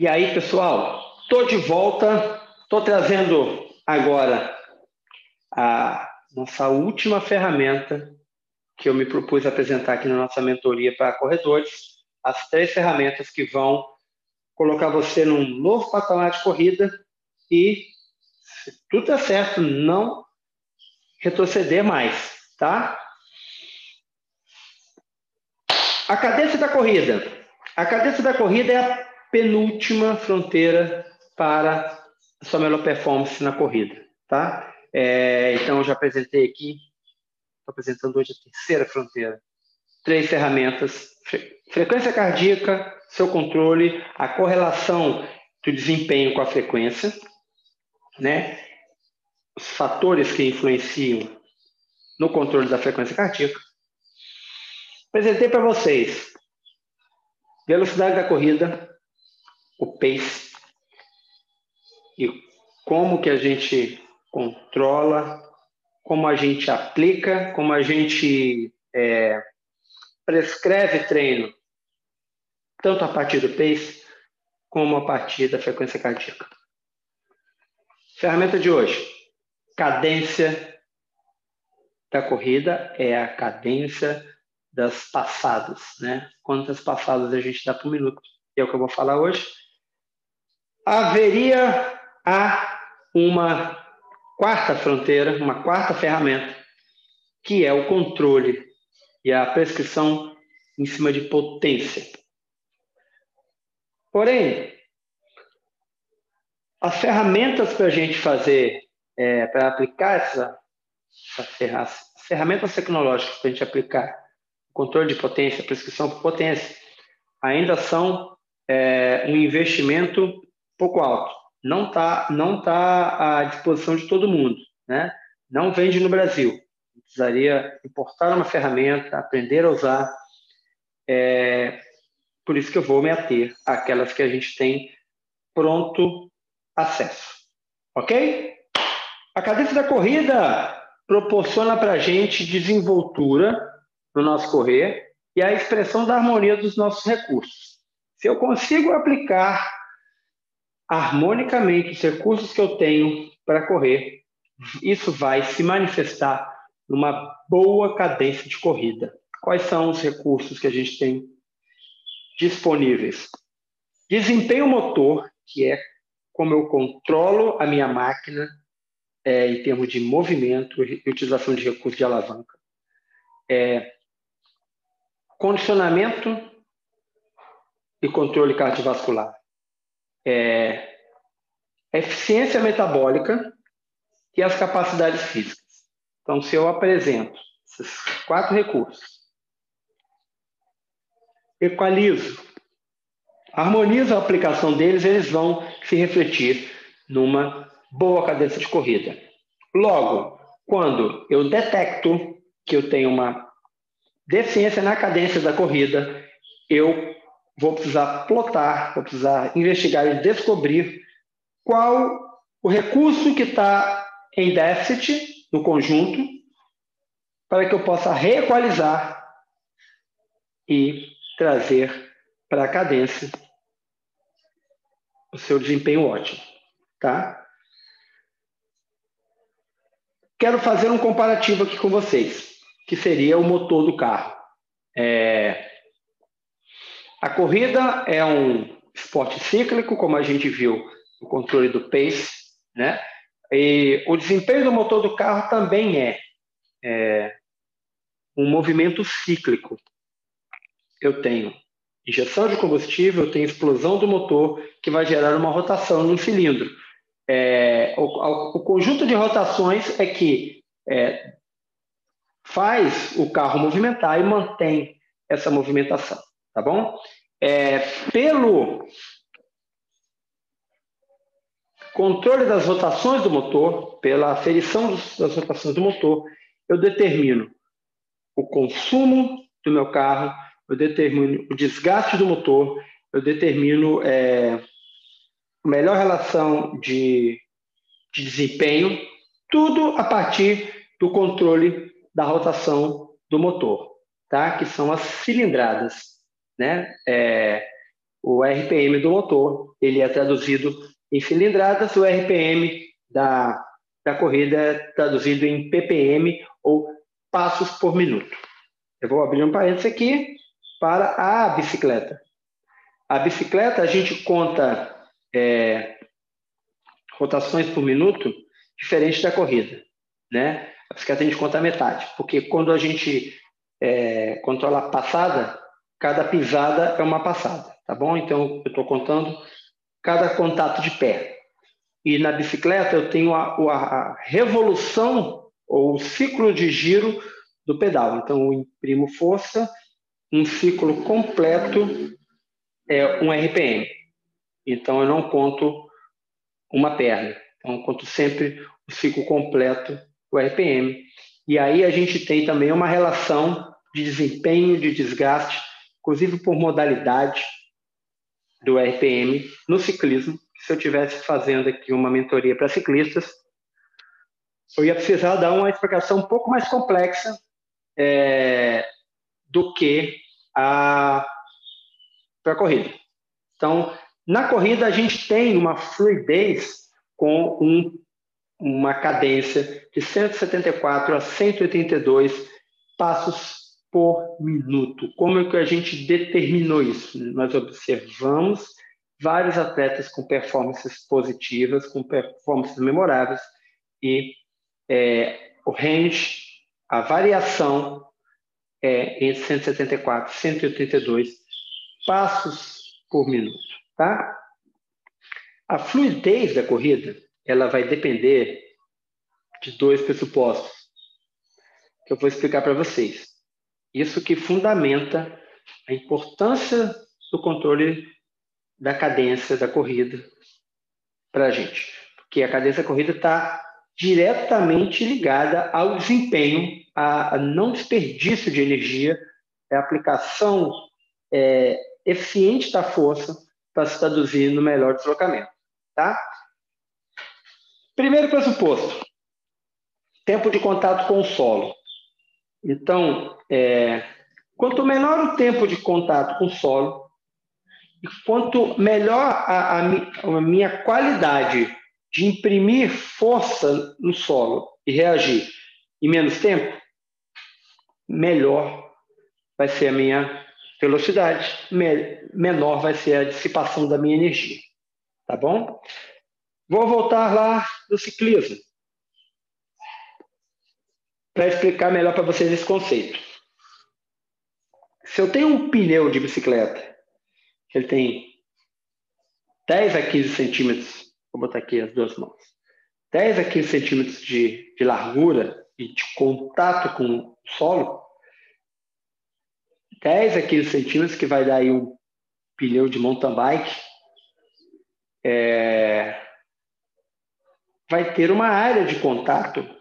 E aí, pessoal, estou de volta, estou trazendo agora a nossa última ferramenta que eu me propus apresentar aqui na nossa mentoria para corredores, as três ferramentas que vão colocar você num novo patamar de corrida e, se tudo der certo, não retroceder mais, tá? A cadência da corrida. A cadência da corrida é a penúltima fronteira para a sua melhor performance na corrida, tá? É, então, eu já apresentei aqui, estou apresentando hoje a terceira fronteira. Três ferramentas: frequência cardíaca, seu controle, a correlação do desempenho com a frequência, né? Os fatores que influenciam no controle da frequência cardíaca. Apresentei para vocês velocidade da corrida, o pace e como que a gente controla, como a gente aplica, como a gente é, prescreve treino, tanto a partir do pace como a partir da frequência cardíaca. Ferramenta de hoje: cadência da corrida é a cadência das passadas, né? Quantas passadas a gente dá por minuto? É o que eu vou falar hoje. Haveria a uma quarta fronteira, uma quarta ferramenta, que é o controle e a prescrição em cima de potência. Porém, as ferramentas para a gente fazer, é, para aplicar essa, essa ferramentas tecnológicas para a gente aplicar controle de potência, prescrição por potência, ainda são é, um investimento pouco alto. Não está não tá à disposição de todo mundo. Né? Não vende no Brasil. Precisaria importar uma ferramenta, aprender a usar. É, por isso que eu vou me ater àquelas que a gente tem pronto acesso. Ok? A cadência da corrida proporciona para a gente desenvoltura no nosso correr e a expressão da harmonia dos nossos recursos. Se eu consigo aplicar harmonicamente os recursos que eu tenho para correr, isso vai se manifestar numa boa cadência de corrida. Quais são os recursos que a gente tem disponíveis? Desempenho motor, que é como eu controlo a minha máquina é, em termos de movimento e utilização de recursos de alavanca. É, condicionamento e controle cardiovascular. É, eficiência metabólica e as capacidades físicas. Então, se eu apresento esses quatro recursos, equalizo, harmonizo a aplicação deles, eles vão se refletir numa boa cadência de corrida. Logo, quando eu detecto que eu tenho uma deficiência na cadência da corrida, eu vou precisar plotar, vou precisar investigar e descobrir qual o recurso que está em déficit no conjunto para que eu possa reequalizar e trazer para a cadência o seu desempenho ótimo, tá? Quero fazer um comparativo aqui com vocês que seria o motor do carro. É... A corrida é um esporte cíclico, como a gente viu no controle do pace, né? E o desempenho do motor do carro também é, é um movimento cíclico. Eu tenho injeção de combustível, eu tenho explosão do motor, que vai gerar uma rotação no cilindro. É, o, o, conjunto de rotações é que é, faz o carro movimentar e mantém essa movimentação, tá bom? É, pelo controle das rotações do motor, pela aferição das rotações do motor, eu determino o consumo do meu carro, eu determino o desgaste do motor, eu determino é, a melhor relação de, de desempenho, tudo a partir do controle da rotação do motor, tá? que são as cilindradas. Né? É, o RPM do motor, ele é traduzido em cilindradas, o RPM da, da corrida é traduzido em ppm ou passos por minuto. Eu vou abrir um parênteses aqui para a bicicleta. A bicicleta, a gente conta é, rotações por minuto diferente da corrida, né? A bicicleta a gente conta a metade, porque quando a gente é, controla a passada, cada pisada é uma passada, tá bom? Então, eu estou contando cada contato de pé. E na bicicleta eu tenho a, a, a revolução ou o ciclo de giro do pedal. Então, eu imprimo força, um ciclo completo é um RPM. Então, eu não conto uma perna. Então, conto sempre o ciclo completo, o RPM. E aí a gente tem também uma relação de desempenho, de desgaste, inclusive por modalidade do RPM no ciclismo. Se eu tivesse fazendo aqui uma mentoria para ciclistas, eu ia precisar dar uma explicação um pouco mais complexa é, do que a para corrida. Então, na corrida a gente tem uma fluidez com um, uma cadência de 174 a 182 passos por minuto. Como é que a gente determinou isso? Nós observamos vários atletas com performances positivas, com performances memoráveis e é, o range, a variação é entre 174 e 182 passos por minuto, tá? A fluidez da corrida, ela vai depender de dois pressupostos que eu vou explicar para vocês. Isso que fundamenta a importância do controle da cadência da corrida para a gente. Porque a cadência da corrida está diretamente ligada ao desempenho, a, não desperdício de energia, a aplicação é, eficiente da força para se traduzir no melhor deslocamento. Tá? Primeiro pressuposto: tempo de contato com o solo. Então, é, quanto menor o tempo de contato com o solo, e quanto melhor a, a, a minha qualidade de imprimir força no solo e reagir em menos tempo, melhor vai ser a minha velocidade, me, menor vai ser a dissipação da minha energia. Tá bom? Vou voltar lá no ciclismo para explicar melhor para vocês esse conceito. Se eu tenho um pneu de bicicleta, ele tem 10 a 15 centímetros, vou botar aqui as duas mãos, 10 a 15 centímetros de, de largura e de contato com o solo, 10 a 15 centímetros, que vai dar aí um pneu de mountain bike, é, vai ter uma área de contato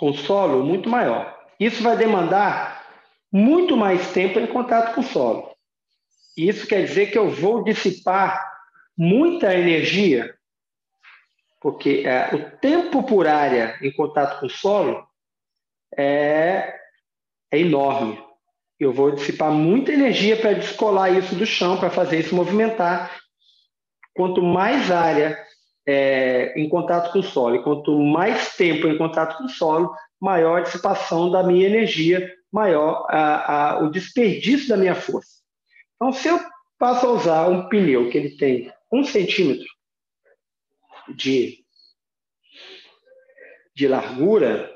com solo muito maior. Isso vai demandar muito mais tempo em contato com o solo. Isso quer dizer que eu vou dissipar muita energia, porque é, o tempo por área em contato com o solo é, é enorme. Eu vou dissipar muita energia para descolar isso do chão, para fazer isso movimentar. Quanto mais área é, em contato com o solo. E quanto mais tempo em contato com o solo, maior a dissipação da minha energia, maior a, a, o desperdício da minha força. Então, se eu passo a usar um pneu que ele tem um centímetro de, de largura,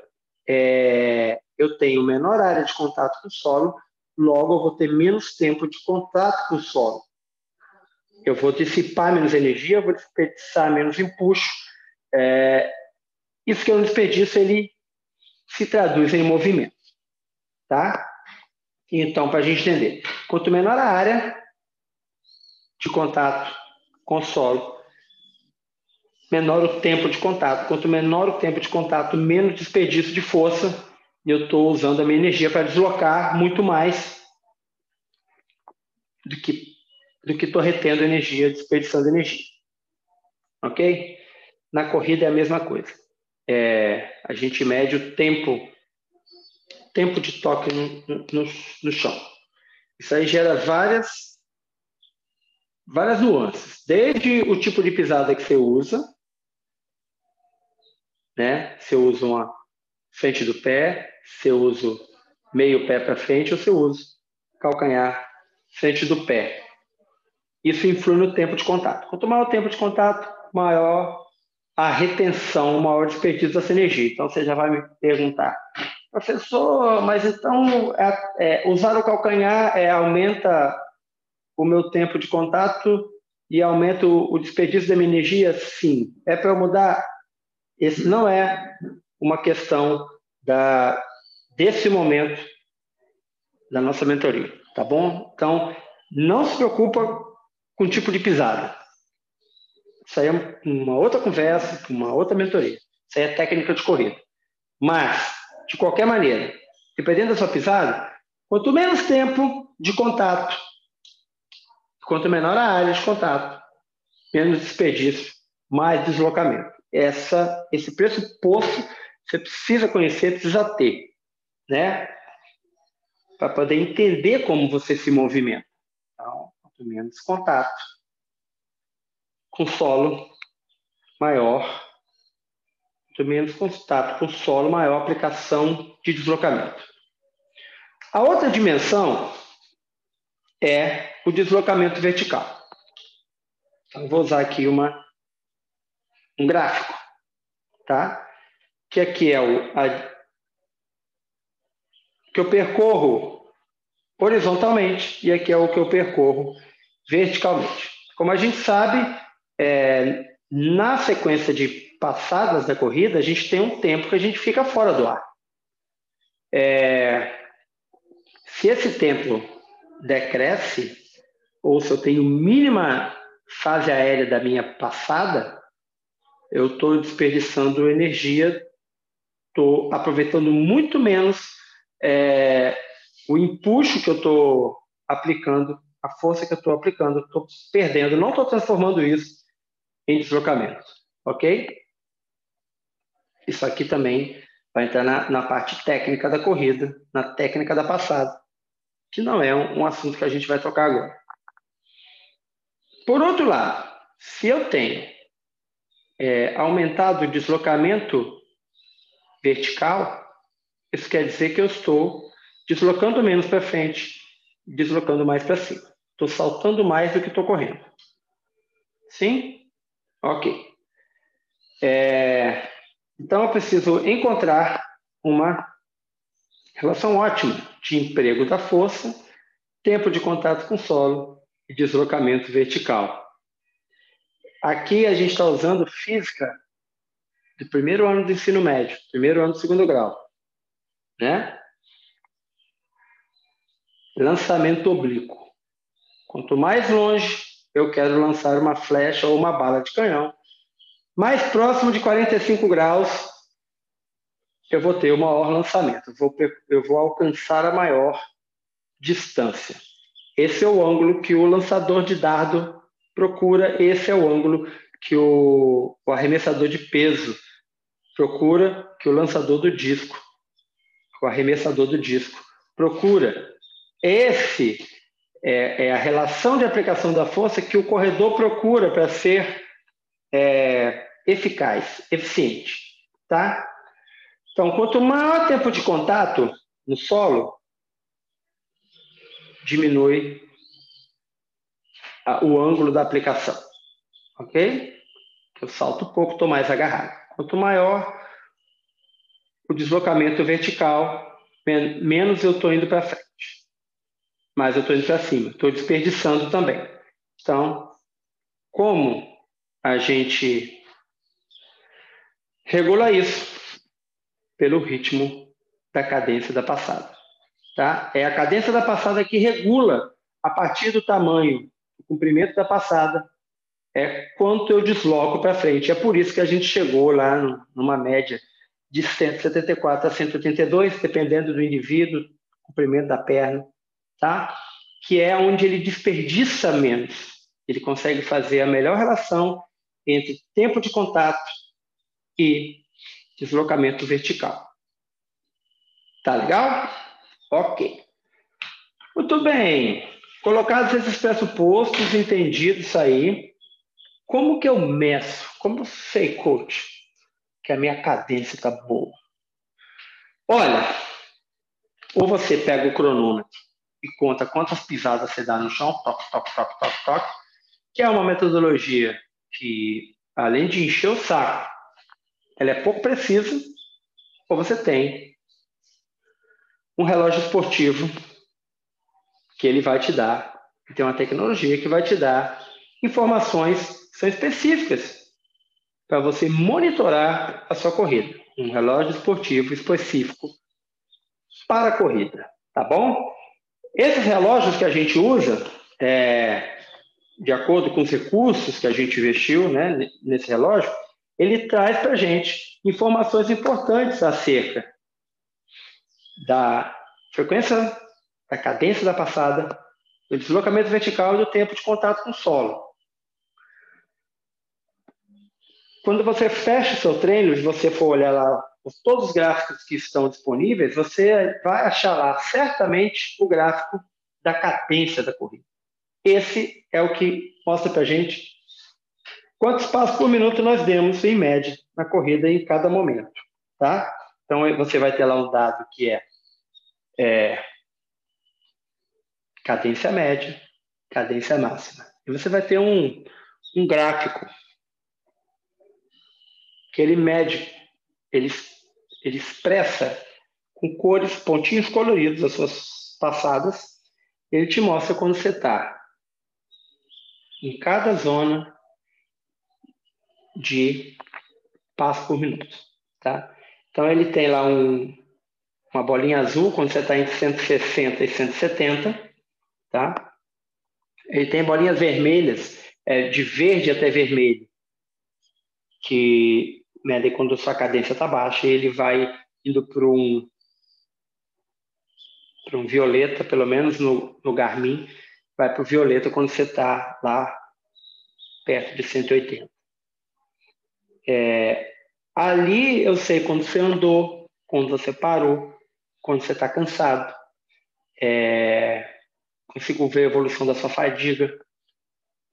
é, eu tenho menor área de contato com o solo, logo eu vou ter menos tempo de contato com o solo eu vou dissipar menos energia, eu vou desperdiçar menos empuxo. É, isso que um desperdício, ele se traduz em movimento. Tá? Então, para a gente entender, quanto menor a área de contato com o solo, menor o tempo de contato. Quanto menor o tempo de contato, menos desperdício de força. Eu estou usando a minha energia para deslocar muito mais do que do que estou retendo energia, desperdiçando energia. Ok? Na corrida é a mesma coisa. É, a gente mede o tempo, tempo de toque no, no, no chão. Isso aí gera várias várias nuances, desde o tipo de pisada que você usa, né? Se eu uso uma frente do pé, se eu uso meio pé para frente ou se eu uso calcanhar frente do pé. Isso influi no tempo de contato. Quanto maior o tempo de contato, maior a retenção, maior o desperdício dessa energia. Então você já vai me perguntar, professor, mas então é, é, usar o calcanhar é, aumenta o meu tempo de contato e aumenta o, o desperdício da minha energia? Sim. É para mudar? Esse não é uma questão da, desse momento da nossa mentoria, tá bom? Então, não se preocupa com tipo de pisada. Isso aí é uma outra conversa, uma outra mentoria. Isso aí é técnica de corrida. Mas, de qualquer maneira, dependendo da sua pisada, quanto menos tempo de contato, quanto menor a área de contato, menos desperdício, mais deslocamento. Essa, esse pressuposto você precisa conhecer, precisa ter, né? Para poder entender como você se movimenta. Então, menos contato com solo, maior, menos contato com solo, maior aplicação de deslocamento. A outra dimensão é o deslocamento vertical. Então, vou usar aqui uma, um gráfico, tá? que aqui é o a, que eu percorro horizontalmente e aqui é o que eu percorro verticalmente. Como a gente sabe, é, na sequência de passadas da corrida, a gente tem um tempo que a gente fica fora do ar. É, se esse tempo decresce, ou se eu tenho mínima fase aérea da minha passada, eu estou desperdiçando energia estou aproveitando muito menos é, o empuxo que eu estou aplicando, a força que eu estou aplicando, estou perdendo, não estou transformando isso em deslocamento, ok? Isso aqui também vai entrar na, na parte técnica da corrida, na técnica da passada, que não é um, um assunto que a gente vai tocar agora. Por outro lado, se eu tenho é, aumentado o deslocamento vertical, isso quer dizer que eu estou deslocando menos para frente, deslocando mais para cima. Estou saltando mais do que estou correndo. Sim? Ok. É, então, eu preciso encontrar uma relação ótima de emprego da força, tempo de contato com o solo e deslocamento vertical. Aqui a gente está usando física do primeiro ano do ensino médio, primeiro ano do segundo grau, né? Lançamento oblíquo. Quanto mais longe eu quero lançar uma flecha ou uma bala de canhão, mais próximo de 45 graus eu vou ter o maior lançamento, eu vou, eu vou alcançar a maior distância. Esse é o ângulo que o lançador de dardo procura, esse é o ângulo que o, o arremessador de peso procura que o lançador do disco, o arremessador do disco, procura. Esse é, é a relação de aplicação da força que o corredor procura para ser é, eficaz, eficiente, tá? Então, quanto maior tempo de contato no solo, diminui a, o ângulo da aplicação, ok? Eu salto pouco, estou mais agarrado. Quanto maior o deslocamento vertical, menos eu estou indo para frente. Mais eu estou indo para cima. Estou desperdiçando também. Então, como a gente regula isso? Pelo ritmo da cadência da passada. Tá? É a cadência da passada que regula, a partir do tamanho, do comprimento da passada, é quanto eu desloco para frente. É por isso que a gente chegou lá numa média de 174 a 182, dependendo do indivíduo, comprimento da perna, tá? que é onde ele desperdiça menos. Ele consegue fazer a melhor relação entre tempo de contato e deslocamento vertical. Tá legal? Ok. Muito bem. Colocados esses pressupostos, entendidos isso aí, como que eu meço? Como eu sei, coach, que a minha cadência está boa? Olha, ou você pega o cronômetro e conta quantas pisadas você dá no chão, toque, toque, toque, toque, toque, que é uma metodologia que, além de encher o saco, ela é pouco precisa, ou você tem um relógio esportivo que ele vai te dar, tem uma tecnologia que vai te dar informações que são específicas para você monitorar a sua corrida. Um relógio esportivo específico para a corrida, tá bom? Esses relógios que a gente usa, é, de acordo com os recursos que a gente investiu né, nesse relógio, ele traz para a gente informações importantes acerca da frequência, da cadência da passada, do deslocamento vertical e do tempo de contato com o solo. Quando você fecha o seu treino, se você for olhar lá todos os gráficos que estão disponíveis, você vai achar lá certamente o gráfico da cadência da corrida. Esse é o que mostra para a gente quantos passos por minuto nós demos, em média, na corrida em cada momento. Tá? Então, você vai ter lá um dado que é, é cadência média, cadência máxima. E você vai ter um, um gráfico que ele mede, ele, ele expressa com cores, pontinhos coloridos as suas passadas, ele te mostra quando você está em cada zona de passo por minuto, tá? Então ele tem lá um, uma bolinha azul quando você está em 160 e 170, tá? Ele tem bolinhas vermelhas, é, de verde até vermelho, que né, quando a sua cadência está baixa, ele vai indo para um para um violeta, pelo menos no, no Garmin, vai para o violeta quando você está lá perto de 180. É, ali eu sei quando você andou, quando você parou, quando você está cansado. É, consigo ver a evolução da sua fadiga.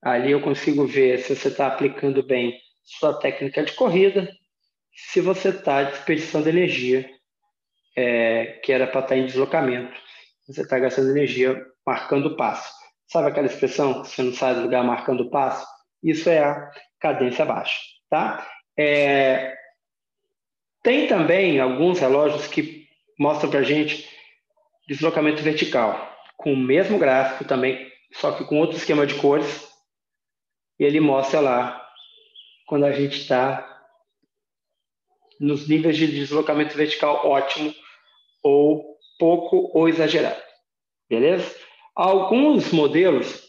Ali eu consigo ver se você está aplicando bem sua técnica de corrida se você está desperdiçando energia, é, que era para estar tá em deslocamento, você está gastando energia marcando passo. Sabe aquela expressão, você não sai do lugar marcando passo? Isso é a cadência baixa, tá? É, tem também alguns relógios que mostram para gente deslocamento vertical, com o mesmo gráfico também, só que com outro esquema de cores, e ele mostra lá quando a gente está nos níveis de deslocamento vertical ótimo ou pouco ou exagerado. Beleza? Alguns modelos,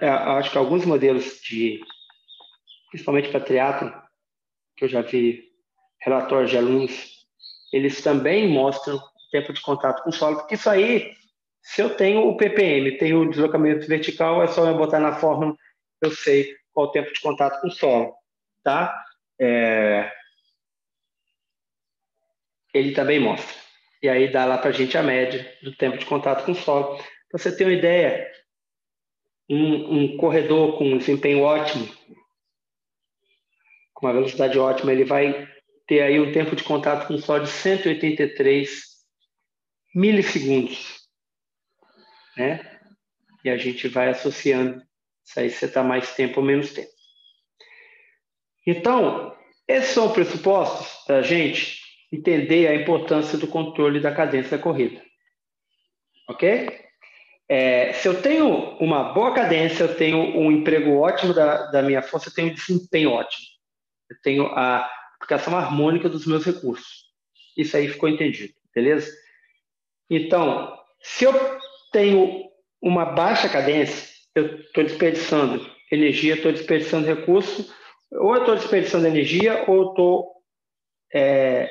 é, acho que alguns modelos de, principalmente para triatlo, que eu já vi relatórios de alunos, eles também mostram tempo de contato com o solo, porque isso aí, se eu tenho o ppm, tenho o deslocamento vertical, é só eu botar na fórmula, eu sei qual o tempo de contato com o solo, tá? É, ele também mostra. E aí dá lá para a gente a média do tempo de contato com o solo. Para você ter uma ideia, um, um corredor com um desempenho ótimo, com uma velocidade ótima, ele vai ter aí um tempo de contato com o solo de 183 milissegundos. Né? E a gente vai associando isso aí, você está mais tempo ou menos tempo. Então, esses são os pressupostos para a gente entender a importância do controle da cadência da corrida. Ok? É, se eu tenho uma boa cadência, eu tenho um emprego ótimo da, da minha força, eu tenho um desempenho ótimo. Eu tenho a aplicação harmônica dos meus recursos. Isso aí ficou entendido, beleza? Então, se eu tenho uma baixa cadência, eu estou desperdiçando energia, estou desperdiçando recurso, ou eu estou desperdiçando energia, ou estou é,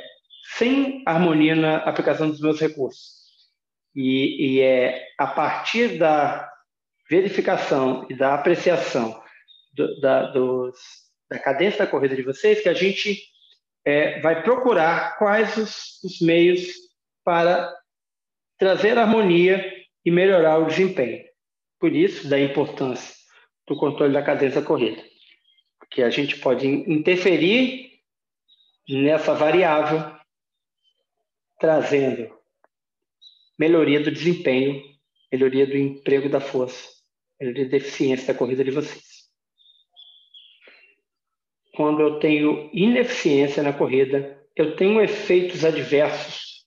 sem harmonia na aplicação dos meus recursos. E, e é a partir da verificação e da apreciação do, da, dos, da cadência da corrida de vocês que a gente é, vai procurar quais os, os meios para trazer harmonia e melhorar o desempenho. por isso da importância do controle da cadência corrida, porque a gente pode interferir nessa variável, trazendo melhoria do desempenho, melhoria do emprego da força, melhoria da eficiência da corrida de vocês. Quando eu tenho ineficiência na corrida, eu tenho efeitos adversos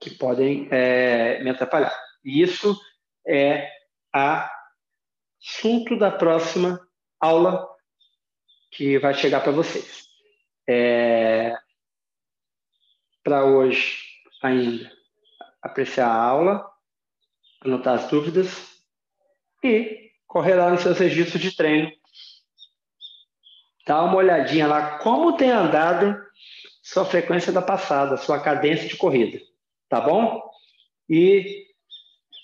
que podem é, me atrapalhar. E isso é assunto da próxima aula que vai chegar para vocês. É, para hoje ainda, apreciar a aula, anotar as dúvidas e correr lá nos seus registros de treino. Dá uma olhadinha lá como tem andado sua frequência da passada, sua cadência de corrida, tá bom? E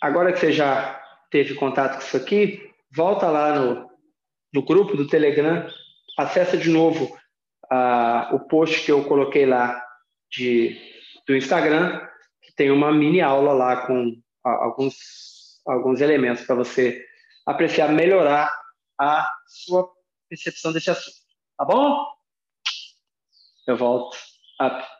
agora que você já teve contato com isso aqui, volta lá no, no grupo do Telegram, acessa de novo uh, o post que eu coloquei lá de, do Instagram, que tem uma mini aula lá com alguns, alguns elementos para você apreciar, melhorar a sua percepção desse assunto. Tá bom? Eu volto. Up.